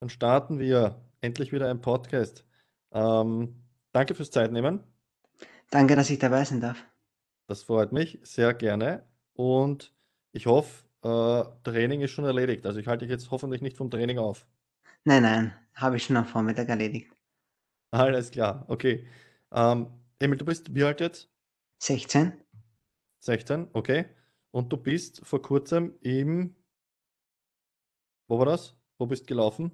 Dann starten wir endlich wieder ein Podcast. Ähm, danke fürs Zeitnehmen. Danke, dass ich dabei sein darf. Das freut mich sehr gerne. Und ich hoffe, äh, Training ist schon erledigt. Also ich halte dich jetzt hoffentlich nicht vom Training auf. Nein, nein, habe ich schon am Vormittag erledigt. Alles klar, okay. Ähm, Emil, du bist wie alt jetzt? 16. 16, okay. Und du bist vor kurzem im, wo war das? Wo bist du gelaufen?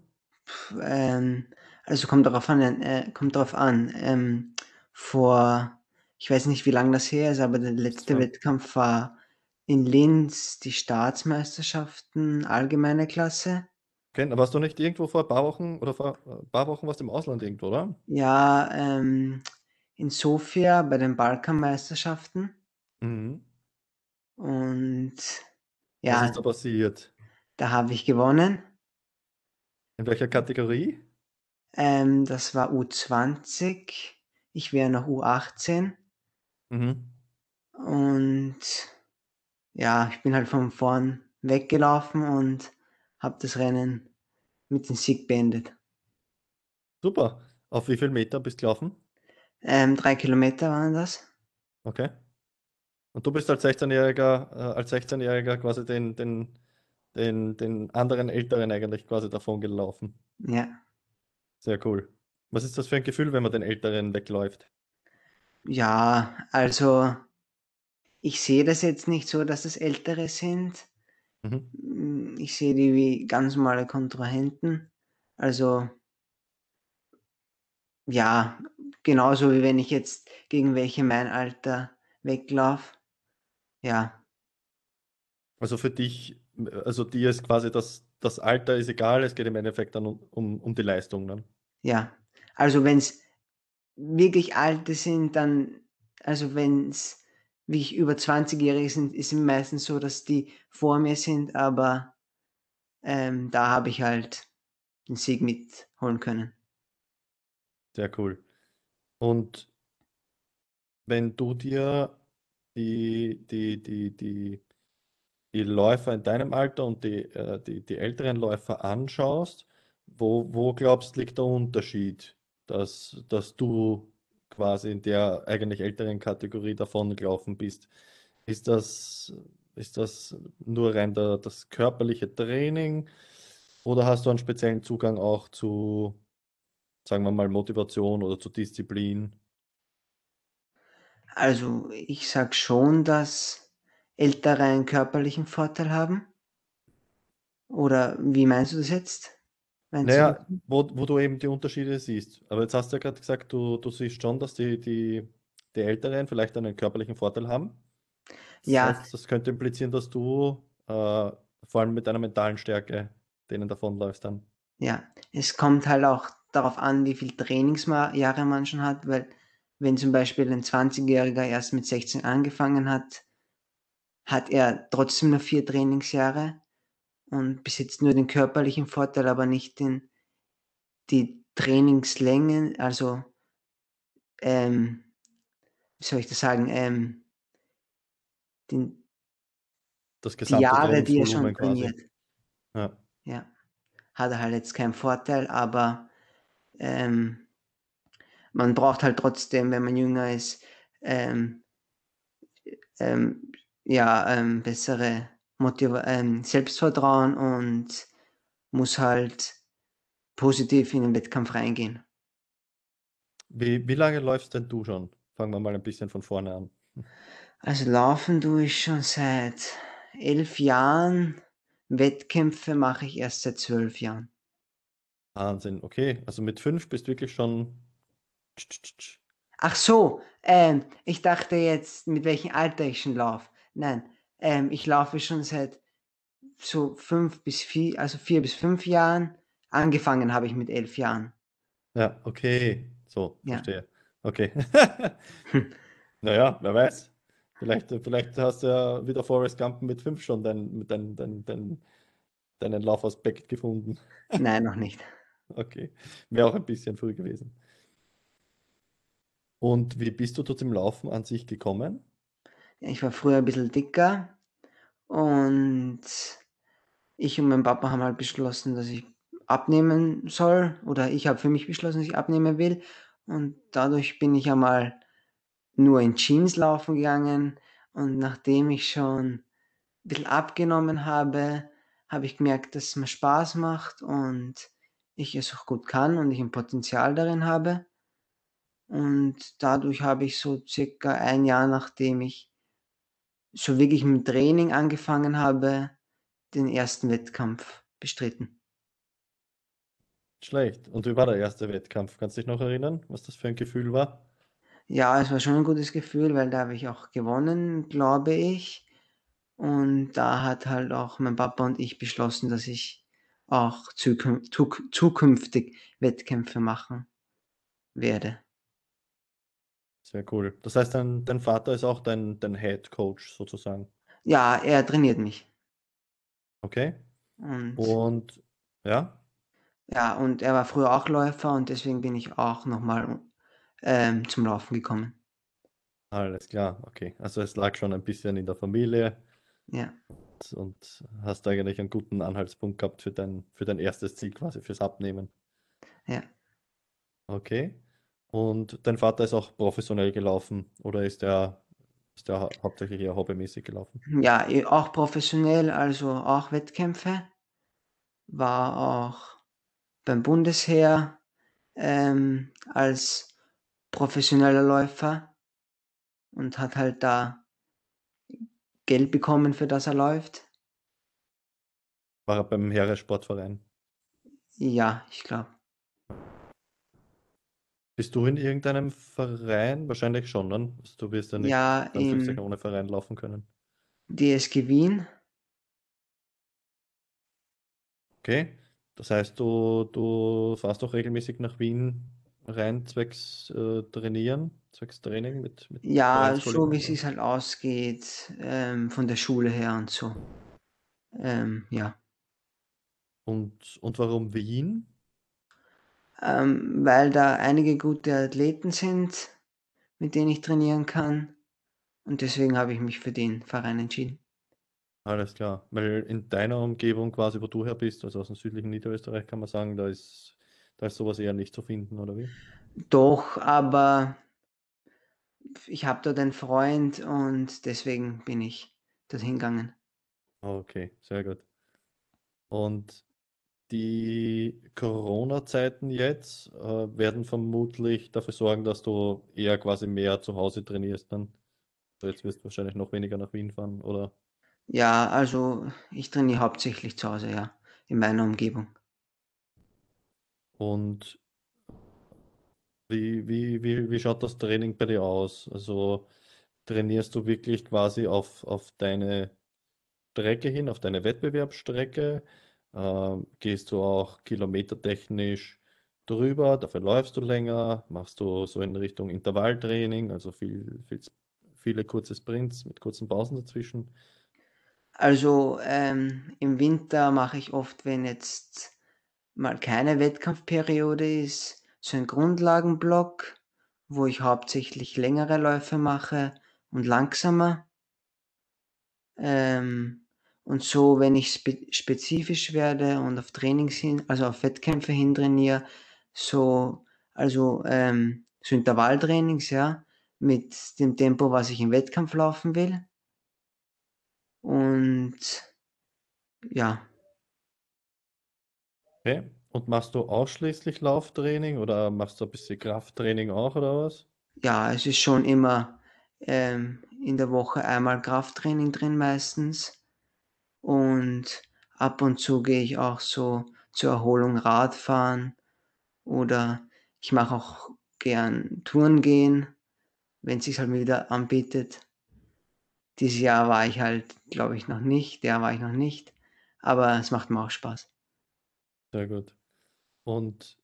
Ähm, also kommt darauf an, äh, kommt darauf an. Ähm, vor, ich weiß nicht, wie lange das her ist, aber der letzte So. Wettkampf war in Linz die Staatsmeisterschaften allgemeine Klasse. Okay, aber warst du nicht irgendwo vor ein paar Wochen oder vor ein paar Wochen warst du im Ausland irgendwo, oder? Ja, ähm, in Sofia bei den Balkanmeisterschaften. Mhm. Und Was ja, ist da passiert? da habe ich gewonnen. In welcher Kategorie? Ähm, das war U20. Ich wäre noch U18. Mhm. Und ja, ich bin halt von vorn weggelaufen und habe das Rennen mit dem Sieg beendet. Super. Auf wie viel Meter bist du gelaufen? Ähm, drei Kilometer waren das. Okay. Und du bist als 16-Jähriger, äh, als 16-Jähriger quasi den, den, den, den anderen Älteren eigentlich quasi davon gelaufen. Ja. Sehr cool. Was ist das für ein Gefühl, wenn man den Älteren wegläuft? Ja, also ich sehe das jetzt nicht so, dass es Ältere sind. Mhm. Mm, Ich sehe die wie ganz normale Kontrahenten. Also ja, genauso wie wenn ich jetzt gegen welche mein Alter weglaufe. Ja, Also für dich, also dir ist quasi das, das Alter ist egal, es geht im Endeffekt dann um, um, um die Leistung dann. ja. Also wenn es wirklich alte sind, dann, also wenn es wirklich über 20-Jährige sind, ist es meistens so, dass die vor mir sind, aber ähm, da habe ich halt den Sieg mitholen können. Sehr cool. Und wenn du dir die, die, die, die, die Läufer in deinem Alter und die, äh, die, die älteren Läufer anschaust, wo, wo glaubst liegt der Unterschied, dass, dass du quasi in der eigentlich älteren Kategorie davongelaufen bist? Ist das, ist das nur rein der, das körperliche Training oder hast du einen speziellen Zugang auch zu, sagen wir mal, Motivation oder zu Disziplin? Also ich sag schon, dass Ältere einen körperlichen Vorteil haben. Oder wie meinst du das jetzt? Meinst du? Naja, wo, wo du eben die Unterschiede siehst. Aber jetzt hast du ja gerade gesagt, du, du siehst schon, dass die, die, die Älteren vielleicht einen körperlichen Vorteil haben. Das Ja, heißt, das könnte implizieren, dass du äh, vor allem mit deiner mentalen Stärke denen davonläufst dann. Ja, es kommt halt auch darauf an, wie viel Trainingsjahre man schon hat, weil wenn zum Beispiel ein 20-Jähriger erst mit 16 angefangen hat, hat er trotzdem nur vier Trainingsjahre und besitzt nur den körperlichen Vorteil, aber nicht den, die Trainingslängen, also ähm, wie soll ich das sagen, ähm, den, Das die Jahre, die er schon trainiert. Ja. Ja, hat er halt jetzt keinen Vorteil, aber ähm, man braucht halt trotzdem, wenn man jünger ist, ähm, ähm, ja, ähm, bessere Motiva ähm, Selbstvertrauen und muss halt positiv in den Wettkampf reingehen. Wie, wie lange läufst denn du schon? Fangen wir mal ein bisschen von vorne an. Also laufen tue ich schon seit elf Jahren. Wettkämpfe mache ich erst seit zwölf Jahren. Wahnsinn, okay. Also mit fünf bist du wirklich schon. Ach so, ähm, ich dachte jetzt, mit welchem Alter ich schon laufe. Nein, ähm, ich laufe schon seit so fünf bis vier, also vier bis fünf Jahren. Angefangen habe ich mit elf Jahren. Ja, okay. So, Ja. verstehe. Okay. Naja, wer weiß. Vielleicht, vielleicht hast du ja wieder Forrest Gump mit fünf schon dein, dein, dein, dein, deinen Laufaspekt gefunden. Nein, noch nicht. Okay. Wäre auch ein bisschen früh gewesen. Und wie bist du zu dem Laufen an sich gekommen? Ich war früher ein bisschen dicker und ich und mein Papa haben halt beschlossen, dass ich abnehmen soll oder ich habe für mich beschlossen, dass ich abnehmen will und dadurch bin ich einmal nur in Jeans laufen gegangen und nachdem ich schon 'n bisschen abgenommen habe, habe ich gemerkt, dass es mir Spaß macht und ich es auch gut kann und ich 'n Potenzial darin habe. Und dadurch habe ich so circa ein Jahr, nachdem ich so wirklich mit Training angefangen habe, den ersten Wettkampf bestritten. Schlecht. Und wie war der erste Wettkampf? Kannst dich noch erinnern, was das für ein Gefühl war? Ja, es war schon ein gutes Gefühl, weil da habe ich auch gewonnen, glaube ich. Und da hat halt auch mein Papa und ich beschlossen, dass ich auch zukün zukünftig Wettkämpfe machen werde. Sehr cool. Das heißt, dein dein Vater ist auch dein dein Head Coach sozusagen? Ja, er trainiert mich. Okay. Und Und ja? ja, und er war früher auch Läufer und deswegen bin ich auch noch mal, ähm, zum Laufen gekommen. Alles klar, okay. Also, es lag schon ein bisschen in der Familie Ja. und und hast eigentlich einen guten Anhaltspunkt gehabt für dein für dein erstes Ziel quasi fürs Abnehmen. Ja. Okay. Und dein Vater ist auch professionell gelaufen oder ist der ist der hau hauptsächlich eher hobbymäßig gelaufen? Ja, auch professionell, also auch Wettkämpfe. War auch beim Bundesheer, ähm, als professioneller Läufer und hat halt da Geld bekommen, für das er läuft. War er beim Heeressportverein? Ja, ich glaube. Bist du in irgendeinem Verein? Wahrscheinlich schon, ne? Also, du wirst ja nicht Ja, 53 im ohne Verein laufen können. DSG Wien. Okay. Das heißt, du du fährst auch regelmäßig nach Wien rein zwecks, äh, Trainieren, zwecks Training mit mit Ja, so wie oder? sich's halt ausgeht, ähm, von der Schule her und so. Ähm, ja. Und und warum Wien? Ähm, weil da einige gute Athleten sind, mit denen ich trainieren kann und deswegen habe ich mich für den Verein entschieden. Alles klar. Weil in deiner Umgebung quasi, wo du her bist, also aus'm südlichen Niederösterreich, kann man sagen, da ist da ist so was eher nicht zu finden, oder wie? Doch, aber ich habe dort einen Freund und deswegen bin ich dorthin gegangen. Okay, sehr gut. Und die Corona-Zeiten jetzt, äh, werden vermutlich dafür sorgen, dass du eher quasi mehr zu Hause trainierst dann? Jetzt wirst du wahrscheinlich noch weniger nach Wien fahren, oder? Ja, also ich trainiere hauptsächlich zu Hause, ja, in meiner Umgebung. Und wie wie wie wie schaut das Training bei dir aus? Also, trainierst du wirklich quasi auf auf deine Strecke hin, auf deine Wettbewerbsstrecke? Ähm, gehst du auch kilometertechnisch drüber, dafür läufst du länger? Machst du so in Richtung Intervalltraining, also viel viel viele kurze Sprints mit kurzen Pausen dazwischen? Also, ähm, im Winter mache ich oft, wenn jetzt mal keine Wettkampfperiode ist, so 'n Grundlagenblock, wo ich hauptsächlich längere Läufe mache und langsamer. Ähm, und so, wenn ich spe spezifisch werde und auf Trainings hin also auf Wettkämpfe hin trainiere, so also, ähm, so Intervalltrainings, ja, mit dem Tempo, was ich im Wettkampf laufen will. Und ja. Okay. Und machst du ausschließlich Lauftraining oder machst du ein bisschen Krafttraining auch oder was? Ja, es ist schon immer, ähm, in der Woche einmal Krafttraining drin meistens. Und ab und zu gehe ich auch so zur Erholung Radfahren oder ich mache auch gern Touren gehen, wenn sich's halt mal wieder anbietet. Dieses Jahr war ich halt, glaube ich, noch nicht ja, war ich noch nicht, aber es macht mir auch Spaß. Sehr gut. Und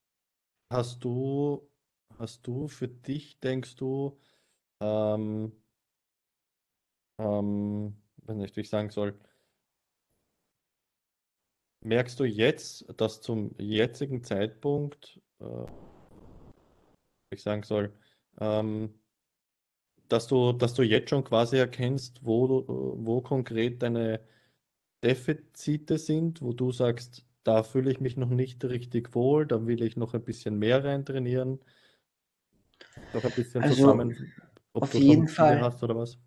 hast du hast du für dich, denkst du, ähm ähm, wie ich sagen soll merkst du jetzt, dass zum jetzigen Zeitpunkt, äh wie ich sagen soll, ähm dass du dass du jetzt schon quasi erkennst, wo wo konkret deine Defizite sind, wo du sagst: da fühle ich mich noch nicht richtig wohl, da will ich noch ein bisschen mehr rein trainieren. Noch ein bisschen Also zusammen, ob auf du jeden Fall, hast oder was?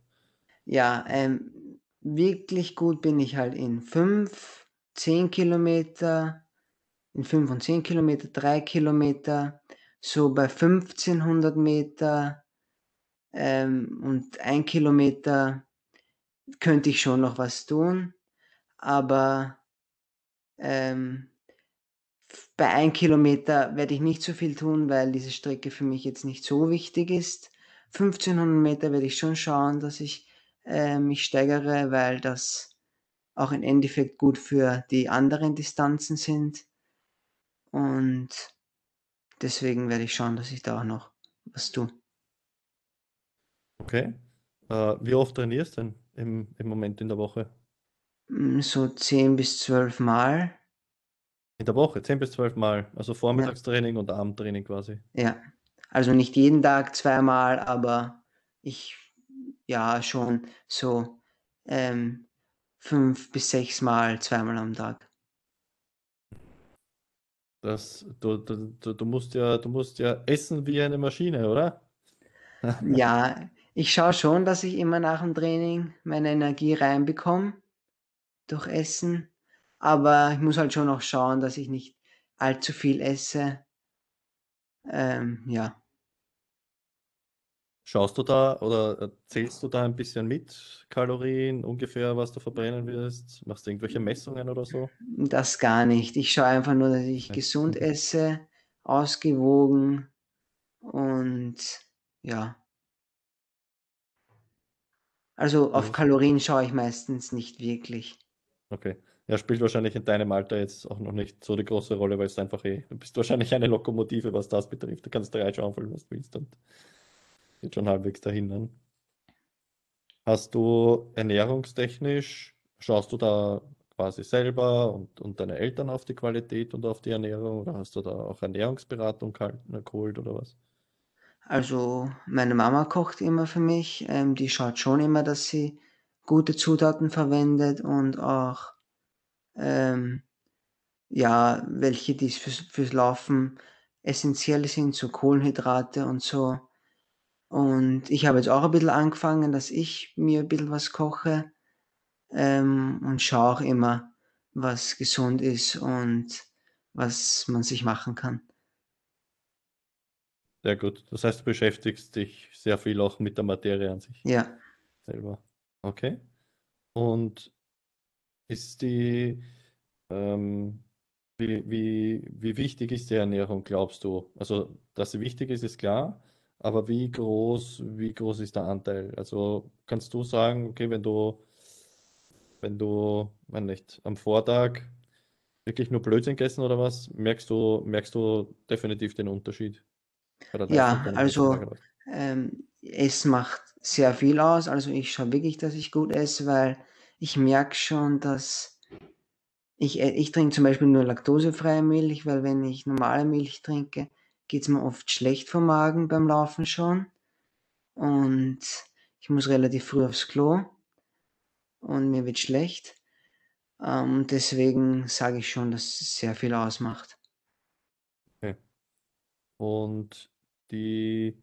ja, ähm, wirklich gut bin ich halt in 5, 10 Kilometer, in 5 und 10 Kilometer, 3 Kilometer, so bei 1500 Meter ähm, und 1 Kilometer könnte ich schon noch was tun, aber ähm, bei 1 Kilometer werde ich nicht so viel tun, weil diese Strecke für mich jetzt nicht so wichtig ist. 1500 Meter werde ich schon schauen, dass ich äh, mich steigere, weil das auch im Endeffekt gut für die anderen Distanzen sind. Und deswegen werde ich schauen, dass ich da auch noch was tue. Okay. Äh, wie oft trainierst du denn im, im Moment in der Woche? Mm, So 10 bis 12 Mal. In der Woche, 10 bis 12 Mal. Also Ja, Vormittagstraining und Abendtraining quasi. ja. Also nicht jeden Tag zweimal, aber ich, ja, schon so ähm, fünf bis sechs Mal zweimal am Tag. Das, du, du, du, musst ja, du musst ja essen wie eine Maschine, oder? Ja, ich schaue schon, dass ich immer nach dem Training meine Energie reinbekomme durch Essen, aber ich muss halt schon auch schauen, dass ich nicht allzu viel esse. Ähm, ja. Schaust du da oder zählst du da ein bisschen mit, Kalorien, ungefähr, was du verbrennen wirst? Machst du irgendwelche Messungen oder so? Das gar nicht. Ich schaue einfach nur, dass ich gesund esse, ausgewogen und ja. Also auf Kalorien schaue ich meistens nicht wirklich. okay. Ja, spielt wahrscheinlich in deinem Alter jetzt auch noch nicht so die große Rolle, weil es einfach eh, du bist wahrscheinlich eine Lokomotive, was das betrifft. Du kannst drei schaufeln, was du willst und geht schon halbwegs dahin. Ne? Hast du ernährungstechnisch, schaust du da quasi selber und, und deine Eltern auf die Qualität und auf die Ernährung oder hast du da auch Ernährungsberatung geholt oder was? Also meine Mama kocht immer für mich. Ähm, die schaut schon immer, dass sie gute Zutaten verwendet und auch ähm, ja, welche die fürs, fürs Laufen essentiell sind, so Kohlenhydrate und so. Und ich habe jetzt auch ein bisschen angefangen, dass ich mir ein bisschen was koche ähm, und schaue auch immer, was gesund ist und was man sich machen kann. Sehr gut. Das heißt, du beschäftigst dich sehr viel auch mit der Materie an sich Ja, selber. Okay. Und ist die, ähm, wie, wie, wie wichtig ist die Ernährung, glaubst du? Also, dass sie wichtig ist, ist klar, aber wie groß, wie groß ist der Anteil? Also, kannst du sagen, okay, wenn du, wenn du, wenn nicht, am Vortag wirklich nur Blödsinn gegessen oder was, merkst du, merkst du definitiv den Unterschied ja, also ähm, es macht sehr viel aus. Also ich schaue wirklich, dass ich gut esse, weil ich merke schon, dass ich, äh, ich trinke zum Beispiel nur laktosefreie Milch, weil wenn ich normale Milch trinke, geht es mir oft schlecht vom Magen beim Laufen schon. Und ich muss relativ früh aufs Klo und mir wird schlecht. Ähm, deswegen sage ich schon, dass es sehr viel ausmacht. Okay. Und die,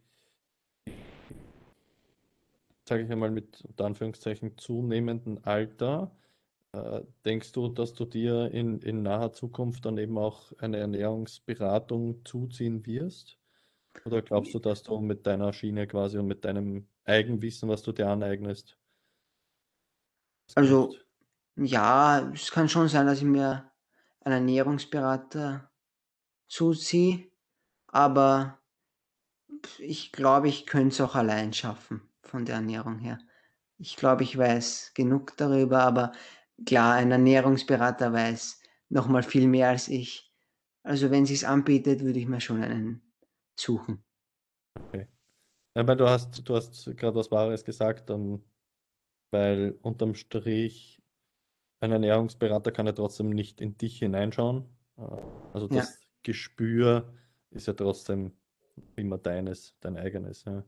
sage ich einmal mit unter Anführungszeichen zunehmendem Alter, äh, denkst du, dass du dir in, in naher Zukunft dann eben auch eine Ernährungsberatung zuziehen wirst? Oder glaubst du, dass du mit deiner Schiene quasi und mit deinem Eigenwissen, was du dir aneignest, es Also ja, es kann schon sein, dass ich mir einen Ernährungsberater zuziehe, aber ich glaube, ich könnte es auch allein schaffen von der Ernährung her. Ich glaube, ich weiß genug darüber, aber klar, ein Ernährungsberater weiß noch mal viel mehr als ich. Also wenn sich's anbietet, würde ich mir schon einen suchen. Okay. Ja, weil du hast, du hast gerade was Wahres gesagt, ähm, weil unterm Strich ein Ernährungsberater kann ja trotzdem nicht in dich hineinschauen. Äh, Also Ja. das Gespür ist ja trotzdem immer deines, dein eigenes. Ja.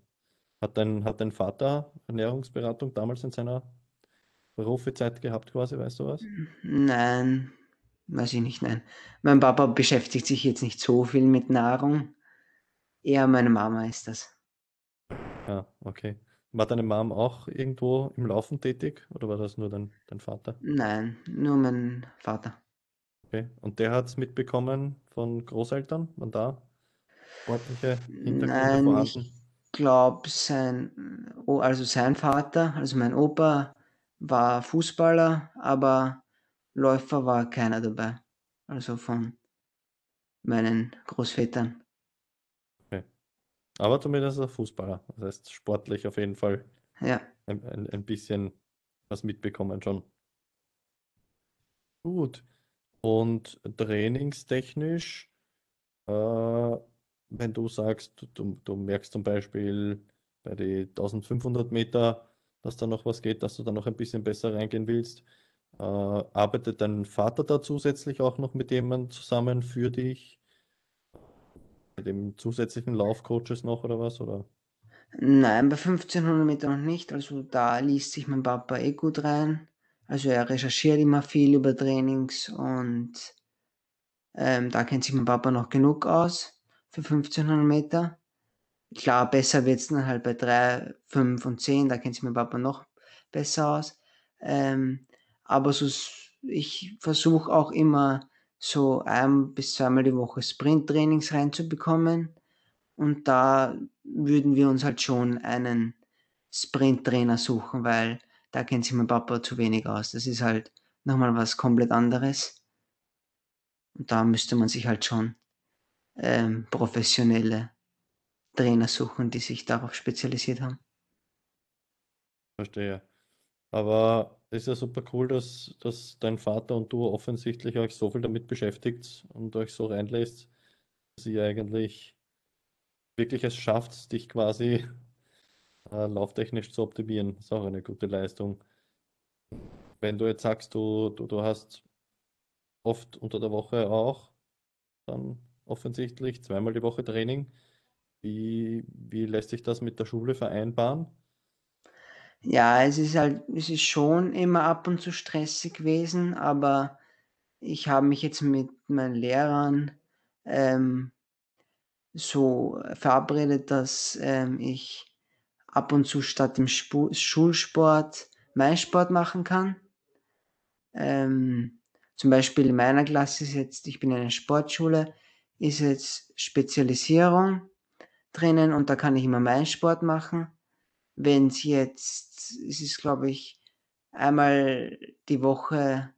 Hat dein, hat dein Vater Ernährungsberatung damals in seiner Profizeit gehabt, quasi, weißt du was? Nein, weiß ich nicht, nein. Mein Papa beschäftigt sich jetzt nicht so viel mit Nahrung. Eher meine Mama ist das. Ja, okay. War deine Mom auch irgendwo im Laufen tätig oder war das nur dein, dein Vater? Nein, nur mein Vater. Okay. Und der hat es mitbekommen von Großeltern? Waren da sportliche Hintergründe Nein, ich glaube, sein, also sein Vater, also mein Opa, war Fußballer, aber Läufer war keiner dabei. Also von meinen Großvätern. Okay. Aber zumindest ein Fußballer. Das heißt, sportlich auf jeden Fall Ja, ein, ein, ein bisschen was mitbekommen schon. Gut. Und trainingstechnisch, äh, wenn du sagst, du, du, du merkst zum Beispiel bei den 1500 Meter, dass da noch was geht, dass du da noch ein bisschen besser reingehen willst, äh, arbeitet dein Vater da zusätzlich auch noch mit jemandem zusammen für dich? Mit dem zusätzlichen Laufcoaches noch oder was? Oder? nein, bei 1500 Meter noch nicht. Also da liest sich mein Papa eh gut rein. Also er recherchiert immer viel über Trainings und ähm, da kennt sich mein Papa noch genug aus für 1500 Meter. Klar, besser wird's dann halt bei 3, 5 und 10, da kennt sich mein Papa noch besser aus. Ähm, aber so, ich versuche auch immer so ein bis zweimal die Woche Sprinttrainings reinzubekommen. Und da würden wir uns halt schon einen Sprinttrainer suchen, weil da kennt sich mein Papa zu wenig aus. Das ist halt nochmal was komplett anderes. Und da müsste man sich halt schon ähm, professionelle Trainer suchen, die sich darauf spezialisiert haben. Verstehe. Aber ist ja super cool, dass, dass dein Vater und du offensichtlich euch so viel damit beschäftigt und euch so reinlässt, dass ihr eigentlich wirklich es schafft, dich quasi äh, lauftechnisch zu optimieren. Ist auch eine gute Leistung. Wenn du jetzt sagst, du, du, du hast oft unter der Woche auch dann offensichtlich zweimal die Woche Training, wie, wie lässt sich das mit der Schule vereinbaren? Ja, es ist halt, es ist schon immer ab und zu stressig gewesen, aber ich habe mich jetzt mit meinen Lehrern ähm, so verabredet, dass ähm, ich ab und zu statt dem Spu Schulsport Sport machen kann. Ähm, zum Beispiel in meiner Klasse ist jetzt, ich bin in einer Sportschule, ist jetzt Spezialisierung drinnen und da kann ich immer Sport machen. Wenn es jetzt, es ist glaube ich einmal die Woche,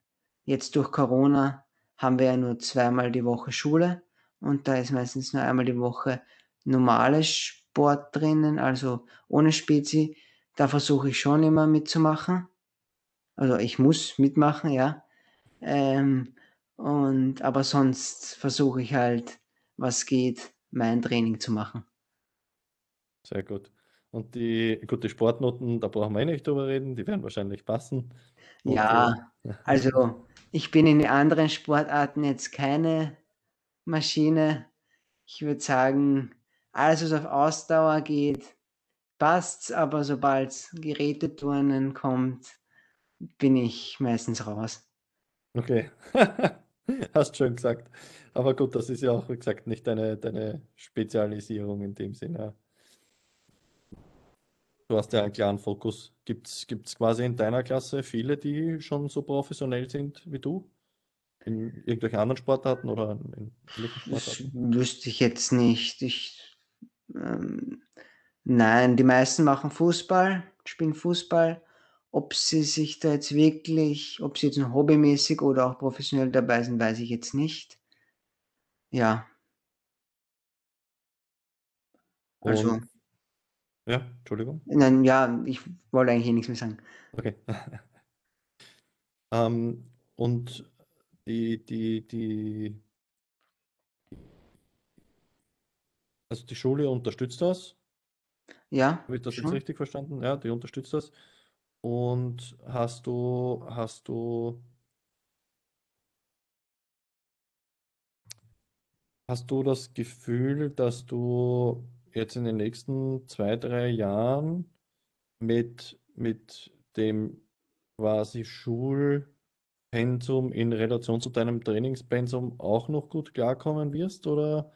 jetzt durch Corona haben wir ja nur zweimal die Woche Schule und da ist meistens nur einmal die Woche normales Sport drinnen, also ohne Spezi. Da versuche ich schon immer mitzumachen. Also ich muss mitmachen, ja. Ähm, und aber sonst versuche ich halt, was geht, mein Training zu machen. Sehr gut. Und die, gut, die Sportnoten, da brauchen wir eh nicht drüber reden, die werden wahrscheinlich passen. Und. Ja, also ich bin in anderen Sportarten jetzt keine Maschine. Ich würde sagen, alles, was auf Ausdauer geht, passt's, aber sobald's Geräteturnen kommt, bin ich meistens raus. Okay, hast schon gesagt. Aber gut, das ist ja auch, wie gesagt, nicht deine, deine Spezialisierung in dem Sinne. Du hast ja einen klaren Fokus. Gibt es quasi in deiner Klasse viele, die schon so professionell sind wie du? In irgendwelchen anderen Sportarten oder in ähnlichen Das Sportarten? wüsste ich jetzt nicht. Ich, ähm, nein, die meisten machen Fußball, spielen Fußball. Ob sie sich da jetzt wirklich, ob sie jetzt nur hobbymäßig oder auch professionell dabei sind, weiß ich jetzt nicht. Ja, also, Und ja, Entschuldigung. nein, ja, ich wollte eigentlich nichts mehr sagen. Okay. Ähm, und die, die, die, also die Schule unterstützt das. Ja, Habe ich das jetzt schon. richtig verstanden? Ja, die unterstützt das. Und hast du, hast du, hast du das Gefühl, dass du jetzt in den nächsten zwei, drei Jahren mit, mit dem quasi Schul Pensum in Relation zu deinem Trainingspensum auch noch gut klarkommen wirst? Oder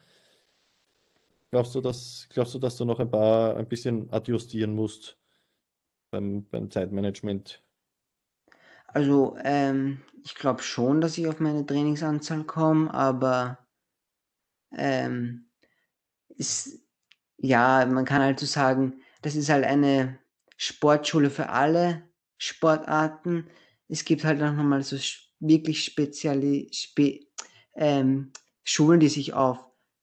glaubst du, dass, glaubst du, dass du noch ein paar, ein bisschen adjustieren musst beim, beim Zeitmanagement? Also, ähm, ich glaube schon, dass ich auf meine Trainingsanzahl komme, aber ähm, ist, ja, man kann halt so sagen, das ist halt eine Sportschule für alle Sportarten. Es gibt halt auch nochmal so wirklich spezielle spe, ähm, Schulen, die sich auf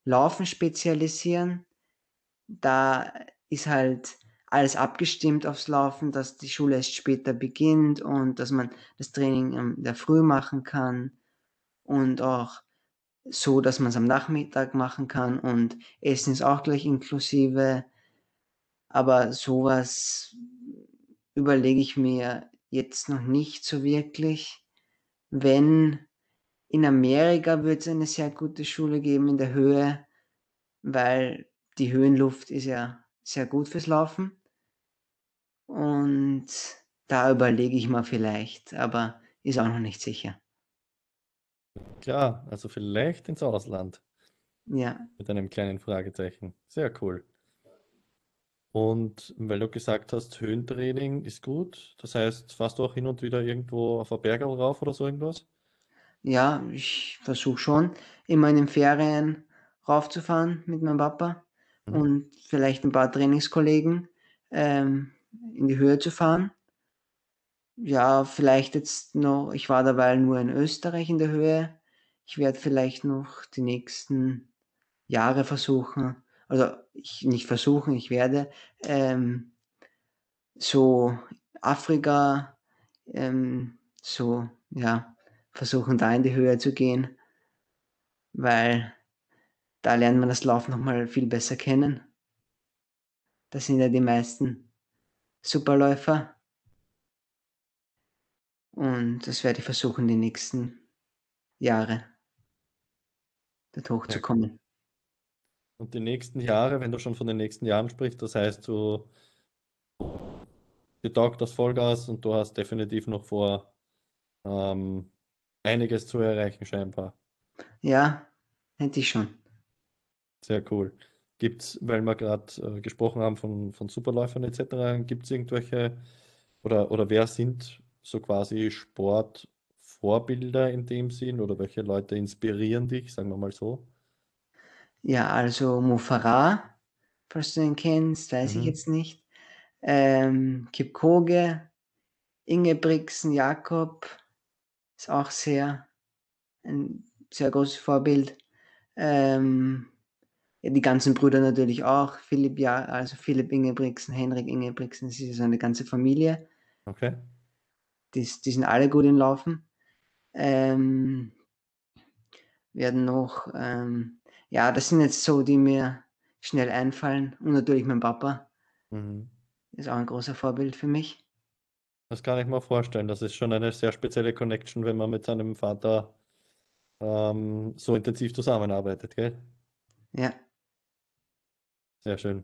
Laufen spezialisieren. Da ist halt alles abgestimmt aufs Laufen, dass die Schule erst später beginnt und dass man das Training in der Früh machen kann und auch so, dass man es am Nachmittag machen kann und Essen ist auch gleich inklusive. Aber sowas überlege ich mir jetzt noch nicht so wirklich. Wenn in Amerika wird es eine sehr gute Schule geben in der Höhe, weil die Höhenluft ist ja sehr gut fürs Laufen. Und da überlege ich mal vielleicht, aber ist auch noch nicht sicher. Klar, also vielleicht ins Ausland Ja, mit einem kleinen Fragezeichen. Sehr cool. Und weil du gesagt hast, Höhentraining ist gut, das heißt, fährst du auch hin und wieder irgendwo auf ein Berg rauf oder so irgendwas? ja, ich versuche schon, immer in den Ferien raufzufahren mit meinem Papa Mhm. und vielleicht ein paar Trainingskollegen ähm, in die Höhe zu fahren. Ja, vielleicht jetzt noch, ich war dabei nur in Österreich in der Höhe. Ich werde vielleicht noch die nächsten Jahre versuchen, also ich nicht versuchen, ich werde ähm, so Afrika, ähm, so, ja, versuchen da in die Höhe zu gehen, weil da lernt man das Laufen nochmal viel besser kennen. Das sind ja die meisten Superläufer und das werde ich versuchen, die nächsten Jahre dort Ja. hochzukommen. Und die nächsten Jahre, wenn du schon von den nächsten Jahren sprichst, das heißt, du, dir taugt das Vollgas und du hast definitiv noch vor, ähm, einiges zu erreichen, scheinbar. Ja, hätte ich schon. Sehr cool. Gibt's, weil wir gerade äh, gesprochen haben von, von Superläufern etc., gibt es irgendwelche oder, oder wer sind so quasi Sportvorbilder in dem Sinn oder welche Leute inspirieren dich, sagen wir mal so? Ja, also Mo Farah, falls du den kennst, weiß ich Mhm. jetzt nicht. Ähm, Kipchoge, Ingebrigtsen, Jakob ist auch sehr ein sehr großes Vorbild. Ähm, ja, die ganzen Brüder natürlich auch. Philipp, ja, also Philipp Ingebrigtsen, Henrik Ingebrigtsen, das ist so eine ganze Familie. Okay. Die, die sind alle gut im Laufen. Ähm, werden noch, ähm, ja, das sind jetzt so, die mir schnell einfallen. Und natürlich mein Papa Mhm. ist auch ein großer Vorbild für mich. Das kann ich mir vorstellen. Das ist schon eine sehr spezielle Connection, wenn man mit seinem Vater ähm, so intensiv zusammenarbeitet, gell? Ja, Sehr schön.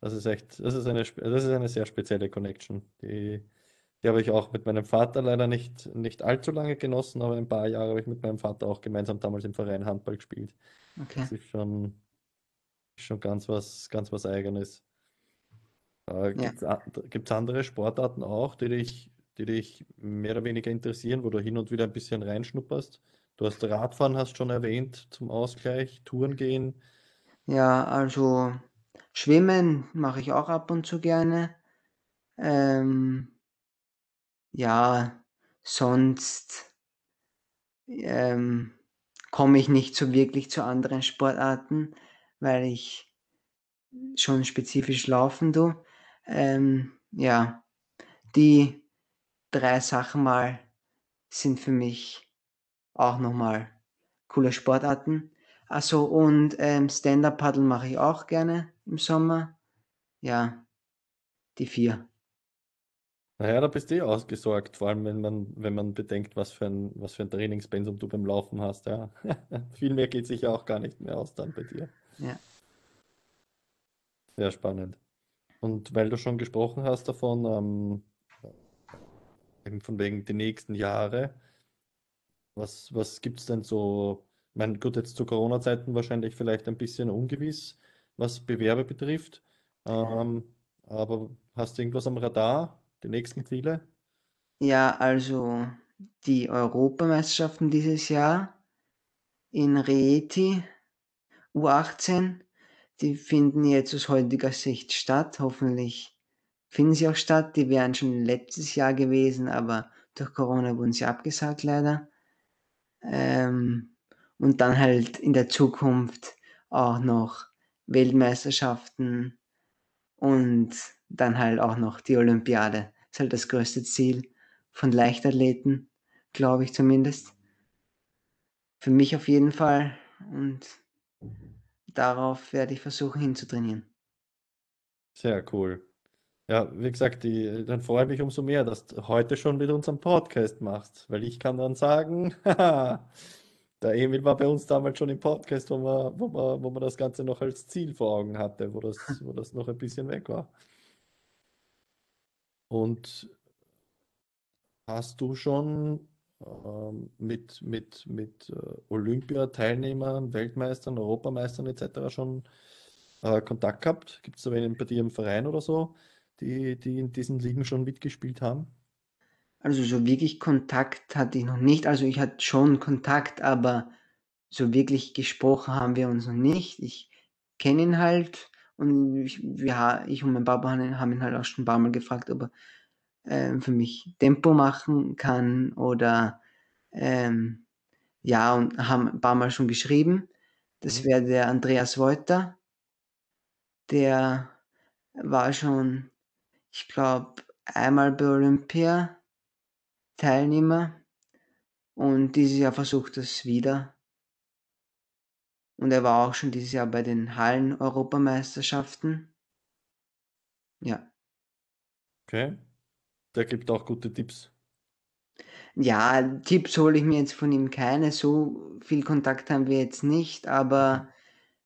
Das ist echt, das ist eine, das ist eine sehr spezielle Connection. Die, die habe ich auch mit meinem Vater leider nicht, nicht allzu lange genossen, aber ein paar Jahre habe ich mit meinem Vater auch gemeinsam damals im Verein Handball gespielt. okay. Das ist schon, schon ganz was, ganz was Eigenes. Äh, Ja. gibt es gibt's andere Sportarten auch, die dich, die dich mehr oder weniger interessieren, wo du hin und wieder ein bisschen reinschnupperst? Du hast Radfahren, hast schon erwähnt, zum Ausgleich, Touren gehen. Ja, also Schwimmen mache ich auch ab und zu gerne. Ähm, ja, sonst ähm, komme ich nicht so wirklich zu anderen Sportarten, weil ich schon spezifisch laufen tue. Ähm, ja, die drei Sachen mal sind für mich auch nochmal coole Sportarten. Also und ähm, Stand-Up-Paddeln mache ich auch gerne im Sommer. Ja, die vier. Naja, da bist du eh ausgesorgt, vor allem wenn man, wenn man bedenkt, was für ein, was für ein Trainingspensum du beim Laufen hast, ja. Viel mehr geht sich ja auch gar nicht mehr aus dann bei dir. Ja. Sehr spannend. Und weil du schon gesprochen hast davon, ähm, eben von wegen die nächsten Jahre, Was, was gibt es denn so? Ich meine, gut, jetzt zu Corona-Zeiten wahrscheinlich vielleicht ein bisschen ungewiss, was Bewerbe betrifft. Ähm, aber hast du irgendwas am Radar? Die nächsten Ziele? Ja, also die Europameisterschaften dieses Jahr in Rieti, U18, die finden jetzt aus heutiger Sicht statt. Hoffentlich finden sie auch statt. Die wären schon letztes Jahr gewesen, aber durch Corona wurden sie abgesagt leider. Ähm, und dann halt in der Zukunft auch noch Weltmeisterschaften und dann halt auch noch die Olympiade. Ist halt das größte Ziel von Leichtathleten, glaube ich zumindest. Für mich auf jeden Fall und darauf werde ich versuchen hinzutrainieren. Sehr cool. Ja, wie gesagt, die, dann freue ich mich umso mehr, dass du heute schon mit unserem Podcast machst, weil ich kann dann sagen, haha, der Emil war bei uns damals schon im Podcast, wo man, wo man, wo man das Ganze noch als Ziel vor Augen hatte, wo das, wo das noch ein bisschen weg war. Und hast du schon ähm, mit, mit, mit äh, Olympiateilnehmern, Weltmeistern, Europameistern etc. schon äh, Kontakt gehabt? Gibt es da wen bei dir im Verein oder so, die, die in diesen Ligen schon mitgespielt haben? Also so wirklich Kontakt hatte ich noch nicht. Also ich hatte schon Kontakt, aber so wirklich gesprochen haben wir uns noch nicht. Ich kenne ihn halt und ich, ja, ich und mein Papa haben ihn halt auch schon ein paar Mal gefragt, ob er ähm, für mich Tempo machen kann oder ähm, ja, und haben ein paar Mal schon geschrieben. Das Mhm. wäre der Andreas Wolter. Der war schon, ich glaube, einmal bei Olympia Teilnehmer und dieses Jahr versucht es wieder. Und er war auch schon dieses Jahr bei den Hallen-Europameisterschaften. Ja. Okay. Der gibt auch gute Tipps. Ja, Tipps hole ich mir jetzt von ihm keine. So viel Kontakt haben wir jetzt nicht, aber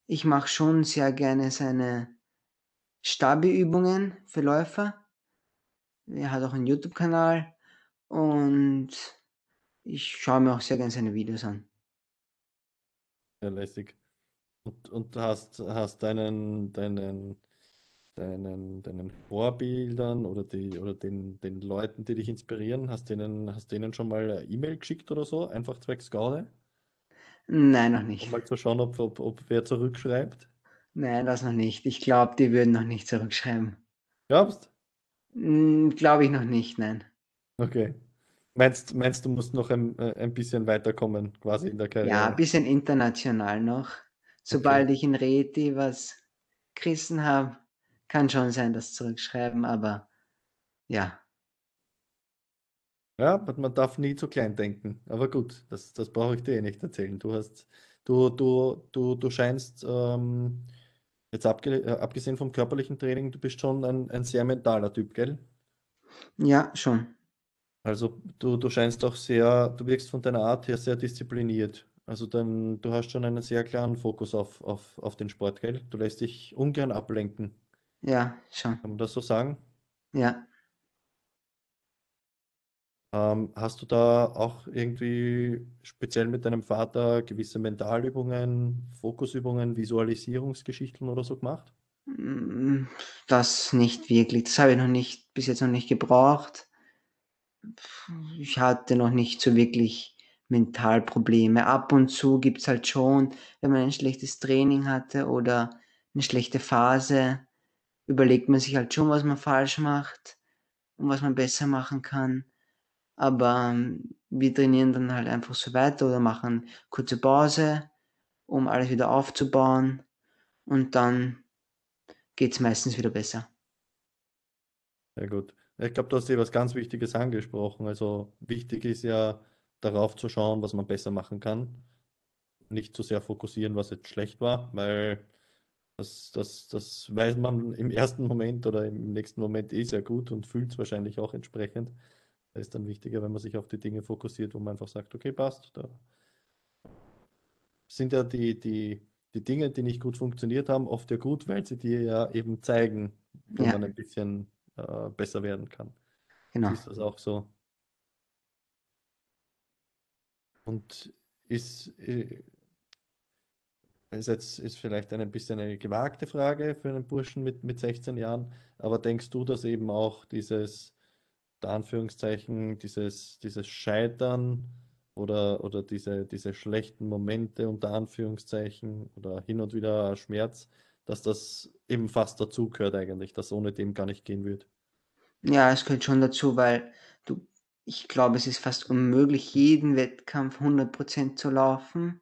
ich mache schon sehr gerne seine Stabi-Übungen für Läufer. Er hat auch einen YouTube-Kanal und ich schaue mir auch sehr gerne seine Videos an. Ja, lässig. Und, und hast, hast deinen, deinen, deinen, deinen Vorbildern oder, die, oder den, den Leuten, die dich inspirieren, hast denen, hast denen schon mal eine E-Mail geschickt oder so? Einfach zwecks Gaude? Nein, noch nicht. um mal zu schauen, ob, ob, ob wer zurückschreibt? Nein, das noch nicht. Ich glaube, die würden noch nicht zurückschreiben. Glaubst? Hm, glaube ich noch nicht, nein. Okay. Meinst, meinst du musst noch ein, äh, ein bisschen weiterkommen, quasi in der Ja, ein Karriere? bisschen international noch. Okay. Sobald ich in Reti was gerissen habe, kann schon sein, dass zurückschreiben, aber ja, Ja, man darf nie zu klein denken. Aber gut, das, das brauche ich dir eh nicht erzählen. Du hast, du, du, du, du scheinst, ähm, jetzt äh, abgesehen vom körperlichen Training, du bist schon ein, ein sehr mentaler Typ, gell? ja, schon. Also du, du scheinst auch sehr, du wirkst von deiner Art her sehr diszipliniert. Also dann, du hast schon einen sehr klaren Fokus auf, auf, auf den Sport, gell? Du lässt dich ungern ablenken. Ja, schon. Kann man das so sagen? Ja. Ähm, hast du da auch irgendwie speziell mit deinem Vater gewisse Mentalübungen, Fokusübungen, Visualisierungsgeschichten oder so gemacht? Mm, Das nicht wirklich. Das habe ich noch nicht, bis jetzt noch nicht gebraucht. Ich hatte noch nicht so wirklich Mentalprobleme. Ab und zu gibt's halt schon, wenn man ein schlechtes Training hatte oder eine schlechte Phase, überlegt man sich halt schon, was man falsch macht und was man besser machen kann. Aber ähm, wir trainieren dann halt einfach so weiter oder machen kurze Pause, um alles wieder aufzubauen und dann geht's meistens wieder besser. Sehr gut. Ich glaube, du hast hier was ganz Wichtiges angesprochen. Also wichtig ist ja darauf zu schauen, was man besser machen kann. Nicht zu sehr fokussieren, was jetzt schlecht war, weil das, das, das weiß man im ersten Moment oder im nächsten Moment eh sehr gut und fühlt es wahrscheinlich auch entsprechend. Da ist dann wichtiger, wenn man sich auf die Dinge fokussiert, wo man einfach sagt, okay, passt. Da sind ja die, die, die Dinge, die nicht gut funktioniert haben, oft ja gut, weil sie dir ja eben zeigen, wo Ja, man ein bisschen äh, besser werden kann. genau. Du das auch so? Und ist, äh, ist jetzt ist vielleicht ein bisschen eine gewagte Frage für einen Burschen mit, mit 16 Jahren, aber denkst du, dass eben auch dieses, Anführungszeichen, dieses, dieses Scheitern oder, oder diese, diese schlechten Momente unter Anführungszeichen oder hin und wieder Schmerz, dass das eben fast dazugehört eigentlich, dass ohne dem gar nicht gehen wird? Ja, es gehört schon dazu, weil du ich glaube, es ist fast unmöglich, jeden Wettkampf 100% zu laufen.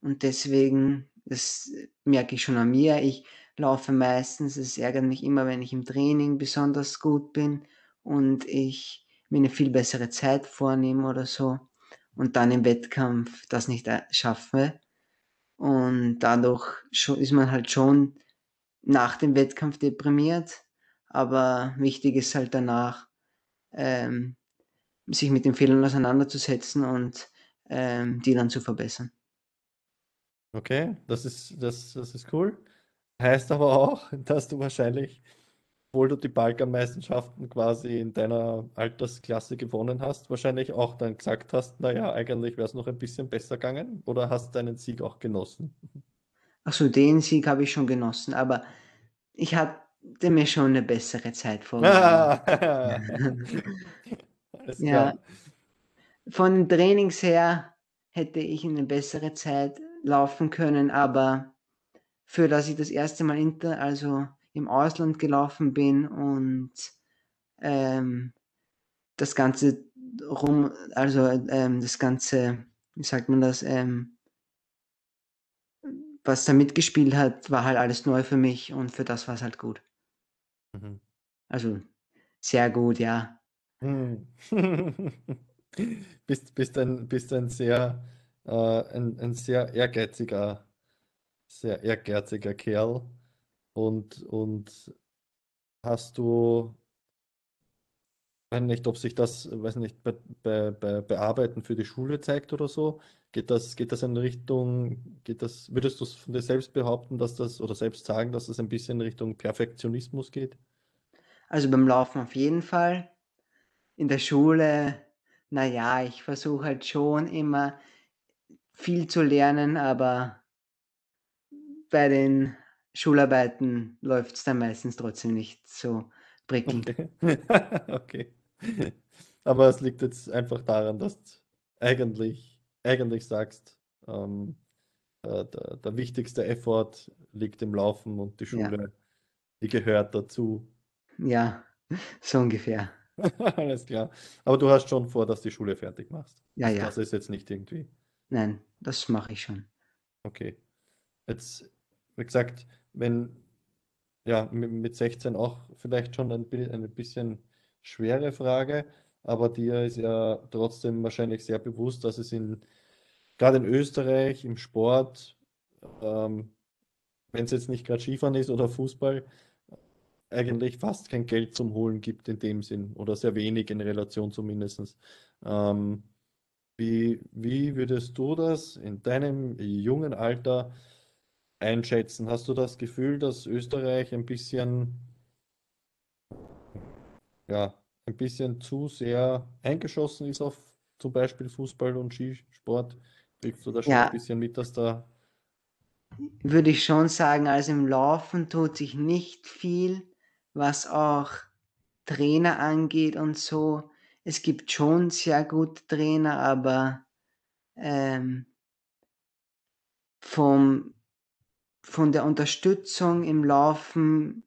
Und deswegen, das merke ich schon an mir, ich laufe meistens, es ärgert mich immer, wenn ich im Training besonders gut bin und ich mir eine viel bessere Zeit vornehme oder so und dann im Wettkampf das nicht äh, schaffe. Und dadurch ist man halt schon nach dem Wettkampf deprimiert, aber wichtig ist halt danach, ähm, sich mit den Fehlern auseinanderzusetzen und ähm, die dann zu verbessern. Okay, das ist, das, das ist cool. Heißt aber auch, dass du wahrscheinlich, obwohl du die Balkanmeisterschaften quasi in deiner Altersklasse gewonnen hast, wahrscheinlich auch dann gesagt hast, naja, eigentlich wäre es noch ein bisschen besser gegangen oder hast deinen Sieg auch genossen? Achso, den Sieg habe ich schon genossen, aber ich hatte mir schon eine bessere Zeit vorgenommen. Alles Ja, klar. von den Trainings her hätte ich eine bessere Zeit laufen können, aber für dass ich das erste Mal inter, also im Ausland gelaufen bin und ähm, das Ganze rum, also ähm, das Ganze, wie sagt man das, ähm, was da mitgespielt hat, war halt alles neu für mich und für das war es halt gut. Mhm. Also sehr gut, ja. Hm. Bist, bist ein, bist ein sehr, äh, ein, ein sehr ehrgeiziger, sehr ehrgeiziger Kerl und, und hast du, weiß nicht, ob sich das, weiß nicht, bei, bei, bei Bearbeiten für die Schule zeigt oder so. Geht das, geht das in Richtung, geht das, würdest du es von dir selbst behaupten, dass das, oder selbst sagen, dass das ein bisschen in Richtung Perfektionismus geht? Also beim Laufen auf jeden Fall. In der Schule, naja, ich versuche halt schon immer viel zu lernen, aber bei den Schularbeiten läuft es dann meistens trotzdem nicht so prickelnd. Okay. Okay. Aber es liegt jetzt einfach daran, dass du eigentlich, eigentlich sagst, ähm, äh, der, der wichtigste Effort liegt im Laufen und die Ja, Schule, die gehört dazu. ja, so ungefähr. Alles klar. Aber du hast schon vor, dass die Schule fertig machst. Ja, ja, das ist jetzt nicht irgendwie. nein, das mache ich schon. Okay. Jetzt, wie gesagt, wenn, ja, mit mit 16 auch vielleicht schon ein, eine bisschen schwere Frage, aber dir ist ja trotzdem wahrscheinlich sehr bewusst, dass es in, gerade in Österreich, im Sport, ähm, wenn es jetzt nicht gerade Skifahren ist oder Fußball, eigentlich fast kein Geld zum Holen gibt in dem Sinn oder sehr wenig in Relation zumindest. Ähm, wie, wie würdest du das in deinem jungen Alter einschätzen? Hast du das Gefühl, dass Österreich ein bisschen, ja, ein bisschen zu sehr eingeschossen ist auf zum Beispiel Fußball und Skisport? Kriegst du da schon ein Ja, bisschen mit, dass da, würde ich schon sagen, also im Laufen tut sich nicht viel, was auch Trainer angeht und so. Es gibt schon sehr gute Trainer, aber ähm, vom, von der Unterstützung im Laufen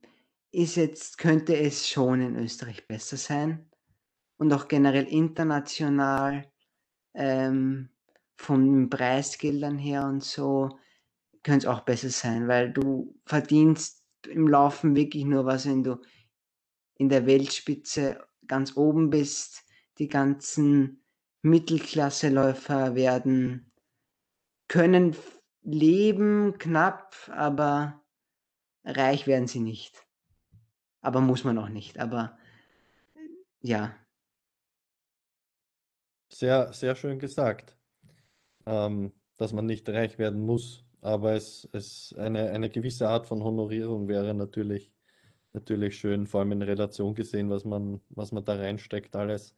ist jetzt, könnte es schon in Österreich besser sein und auch generell international ähm, von den Preisgeldern her und so könnte es auch besser sein, weil du verdienst im Laufen wirklich nur was, wenn du in der Weltspitze ganz oben bist. Die ganzen Mittelklasseläufer werden können leben knapp, aber reich werden sie nicht. Aber muss man auch nicht. Aber ja, sehr, sehr schön gesagt, ähm, dass man nicht reich werden muss, aber es, es eine, eine gewisse Art von Honorierung wäre natürlich, natürlich schön, vor allem in Relation gesehen, was man, was man da reinsteckt, alles.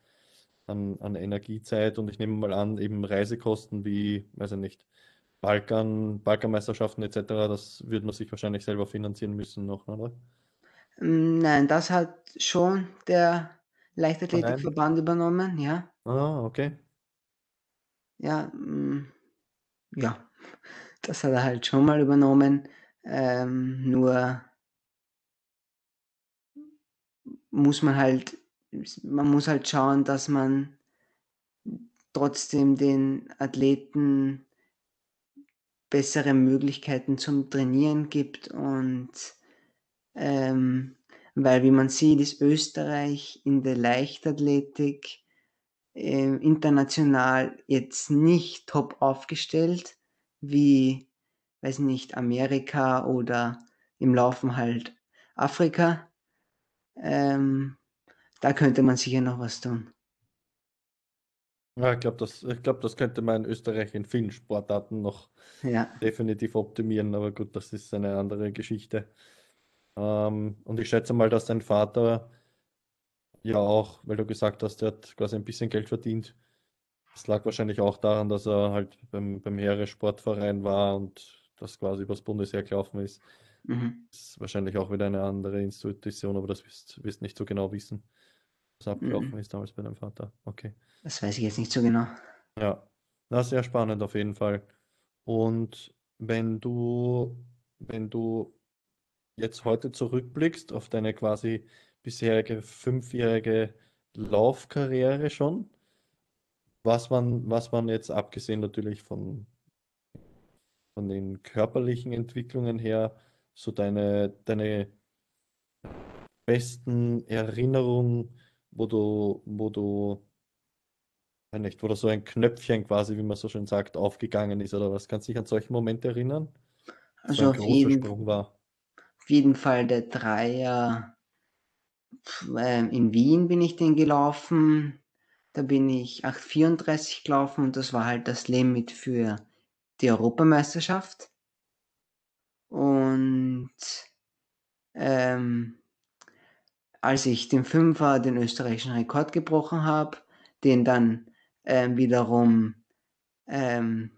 an, an Energiezeit und ich nehme mal an, eben Reisekosten wie, weiß ich nicht, Balkan, Balkanmeisterschaften etc., das würde man sich wahrscheinlich selber finanzieren müssen noch, oder? Hm, nein, das hat schon der? Leichtathletikverband übernommen, ja. Ah, okay. Ja, hm, ja, das hat er halt schon mal übernommen. Ähm, nur muss man halt, man muss halt schauen, dass man trotzdem den Athleten bessere Möglichkeiten zum Trainieren gibt und ähm, weil wie man sieht, ist Österreich in der Leichtathletik äh, international jetzt nicht top aufgestellt, wie, weiß nicht, Amerika oder im Laufen halt Afrika. Ähm, da könnte man sicher noch was tun. Ja, ich glaube, das, ich glaub, das könnte man in Österreich in vielen Sportarten noch Ja, definitiv optimieren, aber gut, das ist eine andere Geschichte. Ähm, und ich schätze mal, dass dein Vater ja auch, weil du gesagt hast, er hat quasi ein bisschen Geld verdient. Das lag wahrscheinlich auch daran, dass er halt beim, beim Heeressportverein war und das quasi übers Bundesheer gelaufen ist. mhm, Das ist wahrscheinlich auch wieder eine andere Institution, aber das wirst, wirst nicht so genau wissen, was abgelaufen mhm. ist damals bei deinem Vater. Okay. Das weiß ich jetzt nicht so genau. Ja, na, sehr spannend auf jeden Fall. Und wenn du, wenn du jetzt heute zurückblickst auf deine quasi bisherige fünfjährige Laufkarriere schon, was man, was man jetzt abgesehen natürlich von, von den körperlichen Entwicklungen her, so deine, deine besten Erinnerungen, wo du, wo du, weiß nicht, wo da so ein Knöpfchen quasi, wie man so schön sagt, aufgegangen ist oder was? Kannst du dich an solche Momente erinnern? Also auf jeden, auf jeden Fall der Dreier ähm, in Wien bin ich den gelaufen. Da bin ich 8,34 gelaufen und das war halt das Limit für die Europameisterschaft. Und ähm, als ich den Fünfer, den österreichischen Rekord gebrochen habe, den dann ähm, wiederum ähm,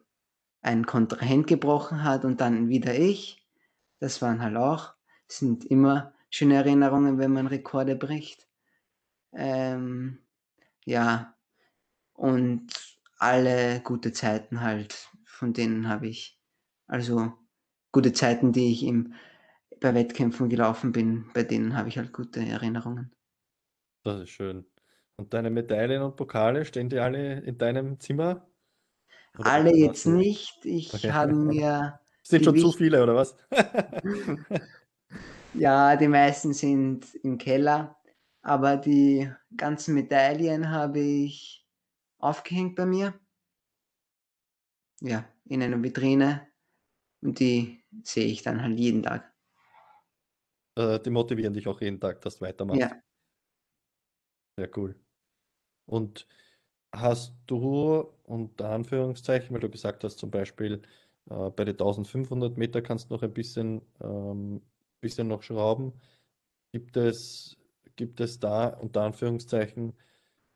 ein Kontrahent gebrochen hat und dann wieder ich, das waren halt auch, sind immer schöne Erinnerungen, wenn man Rekorde bricht. Ähm, ja, und alle gute Zeiten halt, von denen habe ich, also gute Zeiten, die ich im, bei Wettkämpfen gelaufen bin, bei denen habe ich halt gute Erinnerungen. Das ist schön. Und deine Medaillen und Pokale, stehen die alle in deinem Zimmer? Oder Alle jetzt nicht. Ich Okay. habe mir Sind schon zu viele, oder was? ja, die meisten sind im Keller, aber die ganzen Medaillen habe ich aufgehängt bei mir, ja, in einer Vitrine und die sehe ich dann halt jeden Tag. Äh, Die motivieren dich auch jeden Tag, dass du weitermachst. Ja, Sehr cool. Und hast du unter Anführungszeichen, weil du gesagt hast, zum Beispiel äh, bei den 1500 Meter kannst du noch ein bisschen, ähm, bisschen noch schrauben. Gibt es, gibt es da unter Anführungszeichen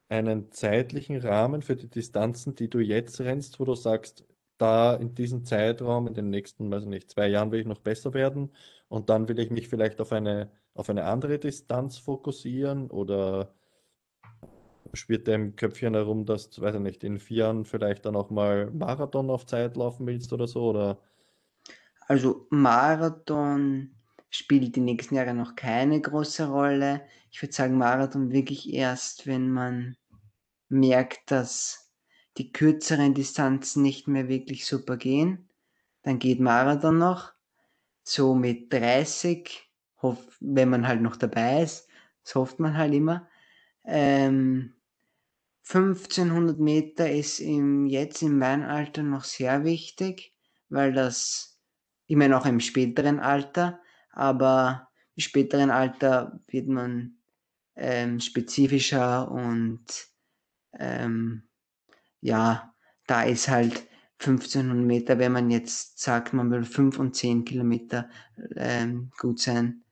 einen zeitlichen Rahmen für die Distanzen, die du jetzt rennst, wo du sagst, da in diesem Zeitraum, in den nächsten, weiß ich nicht, zwei Jahren will ich noch besser werden und dann will ich mich vielleicht auf eine, auf eine andere Distanz fokussieren oder dir im Köpfchen herum, dass du, weiß ich nicht, in vier Jahren vielleicht dann auch mal Marathon auf Zeit laufen willst oder so oder? Also Marathon spielt die nächsten Jahre noch keine große Rolle. Ich würde sagen, Marathon wirklich erst, wenn man merkt, dass die kürzeren Distanzen nicht mehr wirklich super gehen. Dann geht Marathon noch. So mit 30, hoff, wenn man halt noch dabei ist, das hofft man halt immer. Ähm, 1500 Meter ist im, jetzt in meinem Alter noch sehr wichtig, weil das, ich meine auch im späteren Alter, aber im späteren Alter wird man ähm, spezifischer und ähm, ja, da ist halt 1500 Meter, wenn man jetzt sagt, man will 5 und 10 Kilometer ähm, gut sein,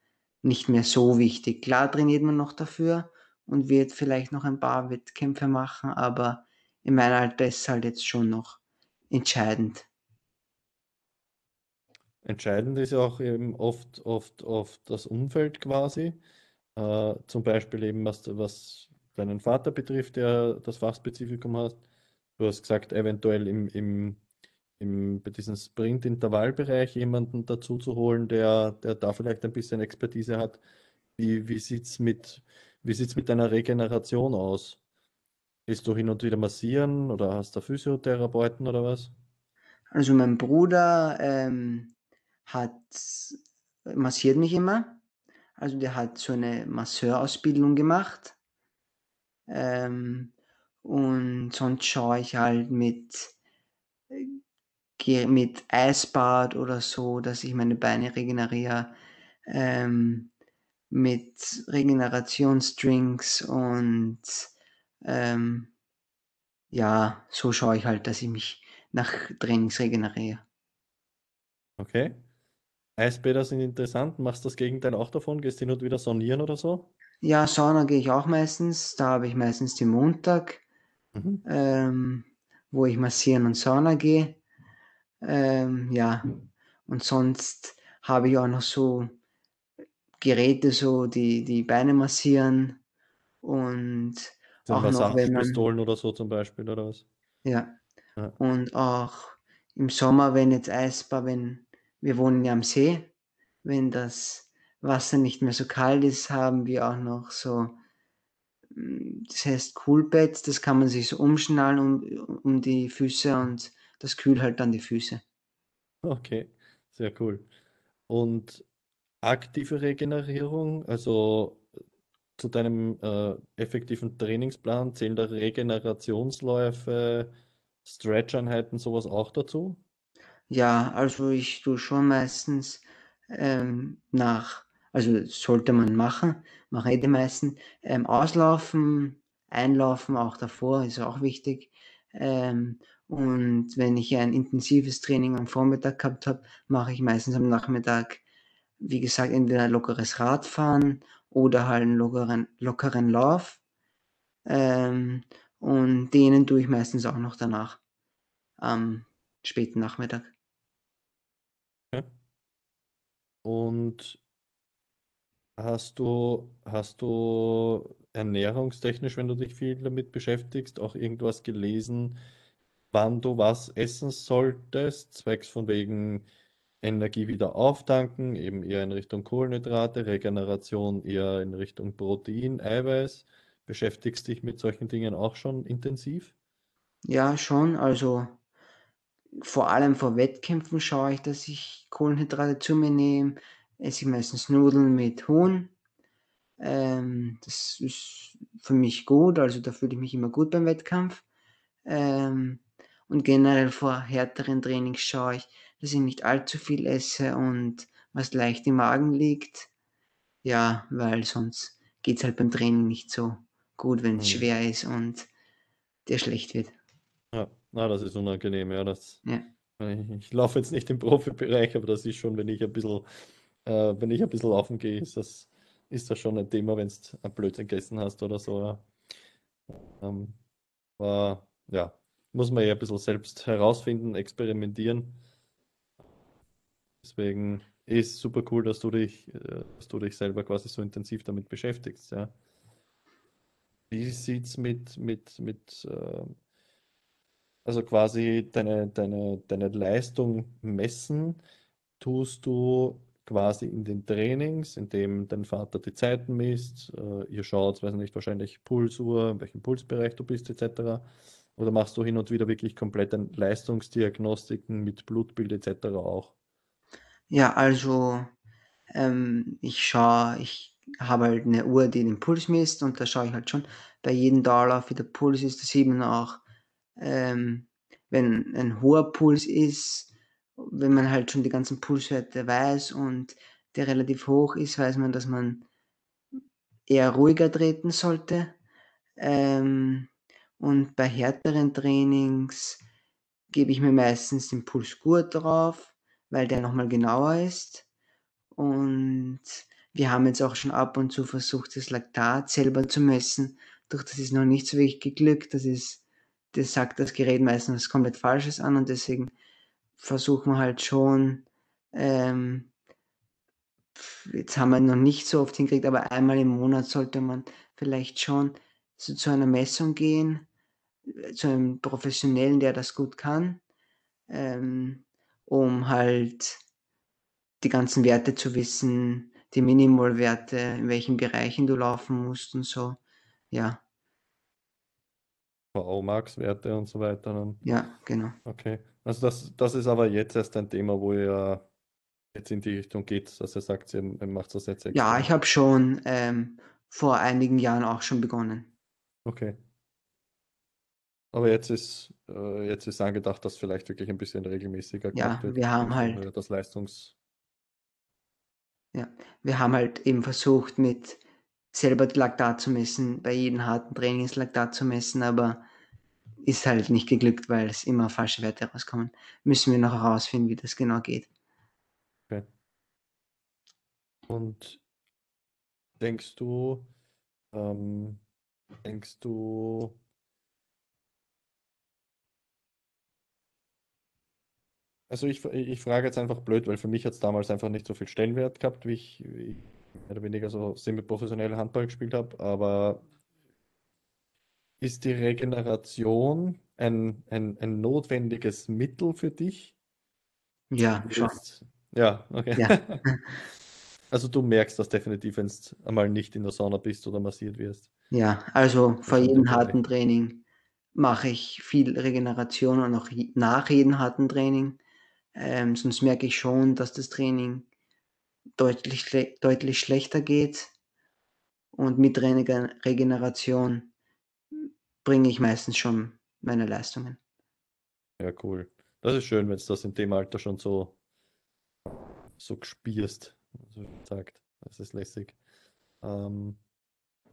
nicht mehr so wichtig. Klar trainiert man noch dafür und wird vielleicht noch ein paar Wettkämpfe machen, aber in meinem Alter ist es halt jetzt schon noch entscheidend. Entscheidend ist auch eben oft, oft, oft das Umfeld quasi. Äh, zum Beispiel eben, was, was deinen Vater betrifft, der das Fachspezifikum hat. Du hast gesagt, eventuell im, im, im, bei diesem Sprint-Intervallbereich jemanden dazu zu holen, der, der da vielleicht ein bisschen Expertise hat. Wie, wie sieht es mit, wie sieht's mit deiner Regeneration aus? Bist du hin und wieder massieren oder hast du Physiotherapeuten oder was? Also mein Bruder ähm, hat massiert mich immer. Also der hat so eine Masseurausbildung gemacht. Ähm, und sonst schaue ich halt mit, äh, mit Eisbad oder so, dass ich meine Beine regeneriere. Ähm, mit Regenerationsdrinks und ähm, ja, so schaue ich halt, dass ich mich nach Trainings regeneriere. Okay. Eisbäder sind interessant. Machst du das Gegenteil auch davon? Gehst du hin und wieder saunieren oder so? Ja, Sauna gehe ich auch meistens. Da habe ich meistens den Montag, Mhm. ähm, wo ich massieren und Sauna gehe. Ähm, ja, und sonst habe ich auch noch so Geräte, so die die Beine massieren und Sind auch noch, wenn man Massagepistolen oder so zum Beispiel, oder was? ja, Ja. und auch im Sommer, wenn jetzt Eisbad, wenn wir wohnen ja am See, wenn das Wasser nicht mehr so kalt ist, haben wir auch noch so, hm, das heißt Coolbett, das kann man sich so umschnallen um, um die Füße und das kühlt halt dann die Füße. Okay, sehr cool. Und aktive Regenerierung, also zu deinem äh, effektiven Trainingsplan zählen da Regenerationsläufe, Stretch-Einheiten, sowas auch dazu? Ja, also ich tue schon meistens ähm, nach, also sollte man machen, machen eh die meisten, ähm, auslaufen, einlaufen auch davor, ist auch wichtig. Ähm, und wenn ich ein intensives Training am Vormittag gehabt habe, mache ich meistens am Nachmittag, wie gesagt, entweder ein lockeres Radfahren oder halt einen lockeren, lockeren Lauf. Ähm, und denen tue ich meistens auch noch danach am späten Nachmittag. Und hast du, hast du ernährungstechnisch, wenn du dich viel damit beschäftigst, auch irgendwas gelesen, wann du was essen solltest, zwecks von wegen Energie wieder auftanken, eben eher in Richtung Kohlenhydrate, Regeneration eher in Richtung Protein, Eiweiß. Beschäftigst dich mit solchen Dingen auch schon intensiv? Ja, schon. Also vor allem vor Wettkämpfen schaue ich, dass ich Kohlenhydrate zu mir nehme. Esse ich meistens Nudeln mit Huhn. Ähm, das ist für mich gut, also da fühle ich mich immer gut beim Wettkampf. Ähm, und generell vor härteren Trainings schaue ich, dass ich nicht allzu viel esse und was leicht im Magen liegt. Ja, weil sonst geht es halt beim Training nicht so gut, wenn es Mhm. schwer ist und dir schlecht wird. Na, das ist unangenehm, ja. Das, Ja. ich, laufe jetzt nicht im Profibereich, aber das ist schon, wenn ich ein bisschen, äh, wenn ich ein bisschen laufen gehe, ist das, ist das schon ein Thema, wenn du ein Blödsinn gegessen hast oder so. Ja. Ähm, aber ja, muss man ja ein bisschen selbst herausfinden, experimentieren. Deswegen ist super cool, dass du dich, äh, dass du dich selber quasi so intensiv damit beschäftigst, ja. Wie sieht's mit, mit, mit, äh, also quasi deine, deine, deine Leistung messen, tust du quasi in den Trainings, indem dein Vater die Zeiten misst, äh, ihr schaut, weiß nicht, wahrscheinlich Pulsuhr, in welchem Pulsbereich du bist, etc. Oder machst du hin und wieder wirklich komplette Leistungsdiagnostiken mit Blutbild etc. auch? Ja, also ähm, ich schaue, ich habe halt eine Uhr, die den Puls misst und da schaue ich halt schon bei jedem Dauerlauf, wie der Puls ist. Da sieht man auch, ähm, wenn ein hoher Puls ist, wenn man halt schon die ganzen Pulswerte weiß und der relativ hoch ist, weiß man, dass man eher ruhiger treten sollte. Ähm, und bei härteren Trainings gebe ich mir meistens den Puls gut drauf, weil der nochmal genauer ist. Und wir haben jetzt auch schon ab und zu versucht, das Laktat selber zu messen. Doch das ist noch nicht so wirklich geglückt. Das ist, das sagt das Gerät meistens was komplett Falsches an und deswegen versuchen wir halt schon, ähm, jetzt haben wir noch nicht so oft hingekriegt, aber einmal im Monat sollte man vielleicht schon so zu einer Messung gehen, zu einem Professionellen, der das gut kann, ähm, um halt die ganzen Werte zu wissen, die Minimalwerte, in welchen Bereichen du laufen musst und so. Ja, VO-Max-Werte und so weiter. Dann. ja, genau. Okay. Also das, das ist aber jetzt erst ein Thema, wo ihr jetzt in die Richtung geht, dass ihr sagt, ihr macht das jetzt Ja, extra. ich habe schon ähm, vor einigen Jahren auch schon begonnen. Okay. Aber jetzt ist, äh, jetzt ist angedacht, dass vielleicht wirklich ein bisschen regelmäßiger Ja, wird. wir haben halt, das Leistungs... ja, wir haben halt eben versucht, mit selber Laktat zu messen, bei jedem harten Training das Laktat zu messen, aber ist halt nicht geglückt, weil es immer falsche Werte rauskommen. Müssen wir noch herausfinden, wie das genau geht. Okay. Und denkst du, ähm, denkst du, also ich, ich frage jetzt einfach blöd, weil für mich hat es damals einfach nicht so viel Stellenwert gehabt, wie ich, wie ich mehr oder weniger so semi-professionell Handball gespielt habe, aber ist die Regeneration ein, ein, ein notwendiges Mittel für dich? Ja, schon. Ja, okay. Ja. Also du merkst das definitiv, wenn du einmal nicht in der Sauna bist oder massiert wirst. Ja, also vor jedem harten Training mache ich viel Regeneration und auch nach jedem harten Training. Ähm, sonst merke ich schon, dass das Training deutlich, deutlich schlechter geht. Und mit Rege Regeneration bringe ich meistens schon meine Leistungen. Ja, cool. Das ist schön, wenn du das in dem Alter schon so, so gespürst, so sagt. Das ist lässig. Ähm,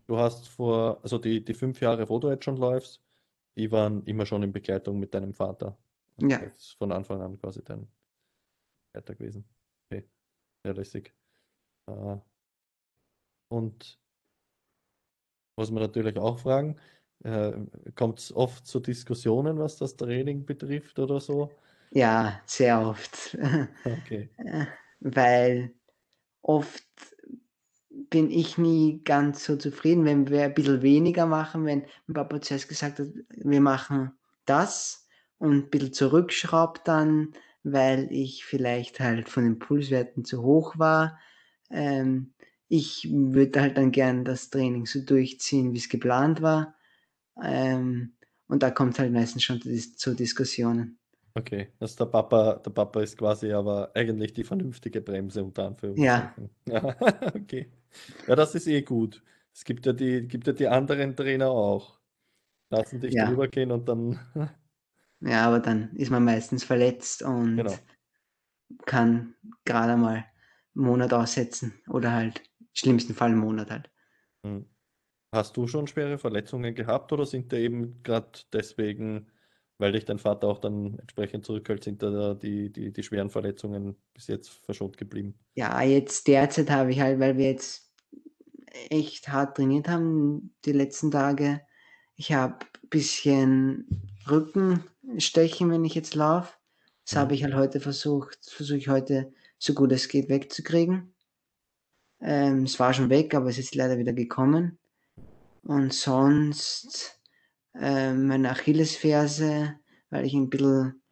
du hast vor, also die, die fünf Jahre, wo du jetzt schon läufst, die waren immer schon in Begleitung mit deinem Vater. Ja. das ist von Anfang an quasi dein Begleiter gewesen. Sehr lässig. Äh, und was wir natürlich auch fragen, äh, kommt es oft zu Diskussionen, was das Training betrifft oder so? Ja, sehr oft. Okay. Weil oft bin ich nie ganz so zufrieden, wenn wir ein bisschen weniger machen, wenn Papa zuerst gesagt hat, wir machen das und ein bisschen zurückschraubt dann, weil ich vielleicht halt von den Pulswerten zu hoch war. Ähm, ich würde halt dann gern das Training so durchziehen, wie es geplant war. Ähm, und da kommt halt meistens schon zu, Dis zu Diskussionen. Okay, also der Papa, der Papa ist quasi aber eigentlich die vernünftige Bremse unter Anführungszeichen. Ja, okay. Ja, das ist eh gut. Es gibt ja die, gibt ja die anderen Trainer auch. Lassen dich Ja. drüber gehen und dann, Ja, aber dann ist man meistens verletzt und genau. kann gerade mal einen Monat aussetzen oder halt im schlimmsten Fall einen Monat halt. Hm. Hast du schon schwere Verletzungen gehabt oder sind da eben gerade deswegen, weil dich dein Vater auch dann entsprechend zurückhält, sind da die, die, die schweren Verletzungen bis jetzt verschont geblieben? Ja, jetzt derzeit habe ich halt, weil wir jetzt echt hart trainiert haben die letzten Tage. Ich habe ein bisschen Rückenstechen, wenn ich jetzt laufe. Das Mhm. habe ich halt heute versucht, versuche ich heute so gut es geht wegzukriegen. Ähm, es war schon weg, aber es ist leider wieder gekommen. Und sonst ähm, meine Achillesferse, weil ich ein bisschen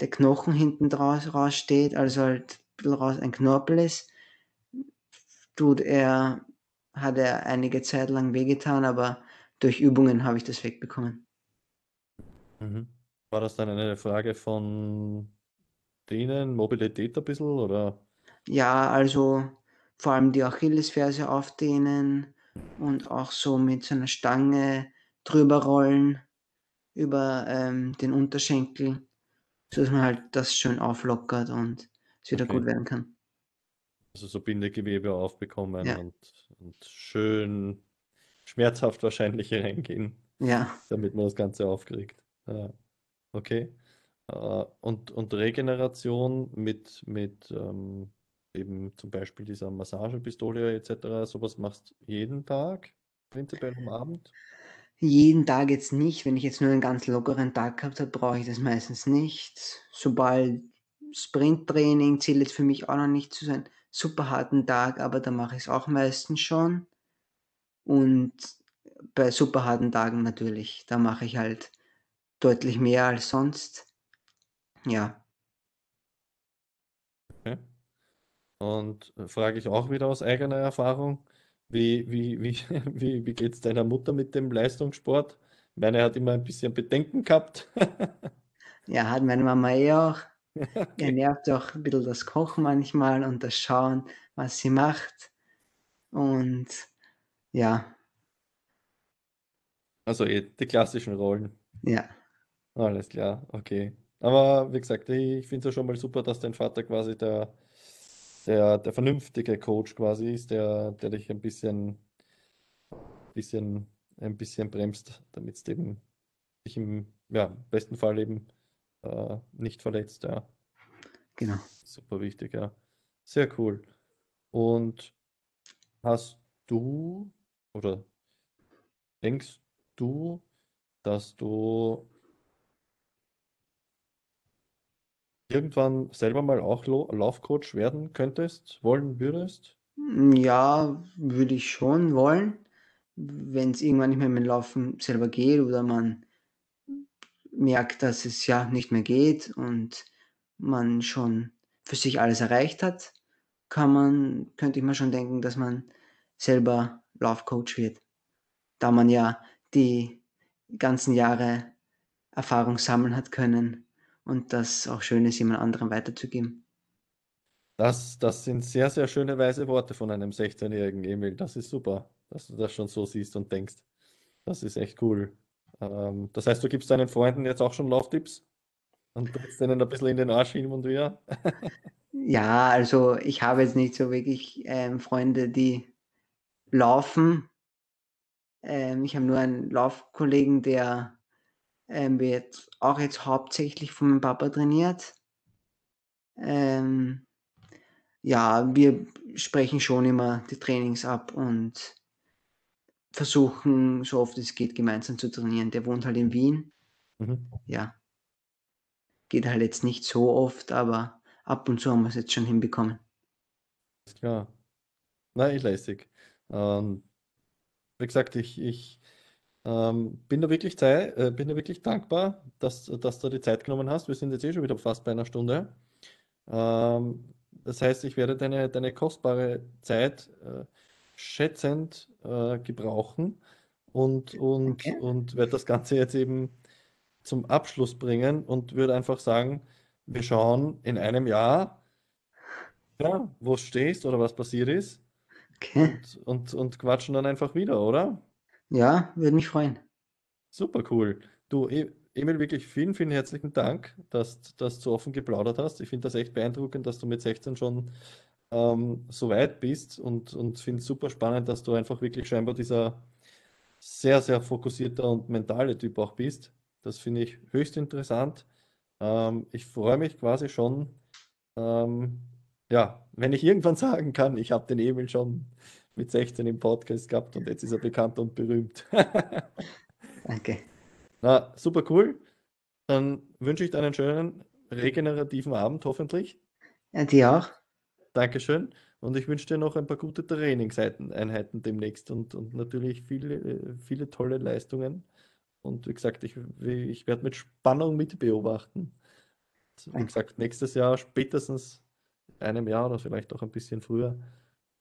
der Knochen hinten draus raussteht, also halt ein bisschen raus ein Knorpel ist, tut er, hat er einige Zeit lang wehgetan, aber durch Übungen habe ich das wegbekommen. Mhm. War das dann eine Frage von denen, Mobilität ein bisschen oder? Ja, also vor allem die Achillesferse aufdehnen und auch so mit so einer Stange drüber rollen über ähm, den Unterschenkel, sodass man halt das schön auflockert und es wieder Okay. gut werden kann. Also so Bindegewebe aufbekommen Ja. und, und schön schmerzhaft wahrscheinlich reingehen, Ja, damit man das Ganze aufkriegt. Ja. Okay. Äh, Und, und Regeneration mit, mit, ähm, eben zum Beispiel dieser Massagepistole etc. Sowas machst jeden Tag, prinzipiell am Abend? Jeden Tag jetzt nicht. Wenn ich jetzt nur einen ganz lockeren Tag gehabt habe, brauche ich das meistens nicht. Sobald Sprinttraining zählt jetzt für mich auch noch nicht zu sein super harten Tag, aber da mache ich es auch meistens schon. Und bei super harten Tagen natürlich, da mache ich halt deutlich mehr als sonst. Ja. Okay. Und äh, frage ich auch wieder aus eigener Erfahrung, wie, wie, wie, wie, wie geht es deiner Mutter mit dem Leistungssport? Meine hat immer ein bisschen Bedenken gehabt. Ja, hat meine Mama eh auch. Okay. Ihr nervt auch ein bisschen das Kochen manchmal und das Schauen, was sie macht. Und ja, Also eh, die klassischen Rollen. ja, Alles klar, okay. Aber wie gesagt, ich finde es ja schon mal super, dass dein Vater quasi der, der, der vernünftige Coach quasi ist, der, der dich ein bisschen, bisschen, ein bisschen bremst, damit es eben dich im ja, besten Fall eben äh, nicht verletzt. Ja, genau. super wichtig, ja. Sehr cool. Und hast du oder denkst du, dass du irgendwann selber mal auch Laufcoach werden könntest, wollen würdest? Ja, würde ich schon wollen. Wenn es irgendwann nicht mehr mit dem Laufen selber geht oder man merkt, dass es ja nicht mehr geht und man schon für sich alles erreicht hat, kann man, könnte ich mir schon denken, dass man selber Laufcoach wird, da man ja die ganzen Jahre Erfahrung sammeln hat können und das auch schön ist, jemand anderem weiterzugeben. Das, das sind sehr, sehr schöne weise Worte von einem 16-jährigen Emil. Das ist super, dass du das schon so siehst und denkst. Das ist echt cool. Ähm, das heißt, du gibst deinen Freunden jetzt auch schon Lauftipps und trittst denen ein bisschen in den Arsch hin und wieder. Ja, also ich habe jetzt nicht so wirklich ähm, Freunde, die laufen. Ähm, ich habe nur einen Laufkollegen, der ähm, wird auch jetzt hauptsächlich von meinem Papa trainiert. Ähm, ja, wir sprechen schon immer die Trainings ab und versuchen, so oft es geht, gemeinsam zu trainieren. Der wohnt halt in Wien. Mhm. Ja, geht halt jetzt nicht so oft, aber ab und zu haben wir es jetzt schon hinbekommen. Ist klar. Na, eh lässig. Ähm, wie gesagt, ich, ich ähm, bin da wirklich Zeit, äh, bin da wirklich dankbar, dass, dass du die Zeit genommen hast. Wir sind jetzt eh schon wieder fast bei einer Stunde. Ähm, das heißt, ich werde deine, deine kostbare Zeit äh, schätzend äh, gebrauchen und, und, Danke. und werde das Ganze jetzt eben zum Abschluss bringen und würde einfach sagen, wir schauen in einem Jahr, ja, wo du stehst oder was passiert ist Okay. und, und, und quatschen dann einfach wieder, oder? Ja, würde mich freuen. Super cool. Du, E- Emil, wirklich vielen, vielen herzlichen Dank, dass, dass du offen geplaudert hast. Ich finde das echt beeindruckend, dass du mit 16 schon ähm, so weit bist und, und finde es super spannend, dass du einfach wirklich scheinbar dieser sehr, sehr fokussierter und mentale Typ auch bist. Das finde ich höchst interessant. Ähm, ich freue mich quasi schon, ähm, ja, wenn ich irgendwann sagen kann, ich habe den Emil schon mit 16 im Podcast gehabt und jetzt ist er bekannt und berühmt. Danke. Na, super cool. Dann wünsche ich dir einen schönen regenerativen Abend, hoffentlich. Ja, dir auch. Dankeschön. Und ich wünsche dir noch ein paar gute Trainingseinheiten demnächst und, und natürlich viele, viele tolle Leistungen. Und wie gesagt, ich, ich werde mit Spannung mitbeobachten. Wie gesagt, nächstes Jahr, spätestens in einem Jahr oder vielleicht auch ein bisschen früher,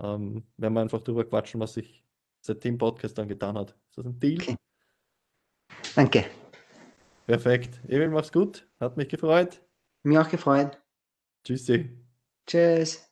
ähm, werden wir einfach drüber quatschen, was sich seit dem Podcast dann getan hat. Ist das ein Deal? Okay. Danke. Perfekt. Emil, mach's gut. Hat mich gefreut. Mir auch gefreut. Tschüssi. Tschüss.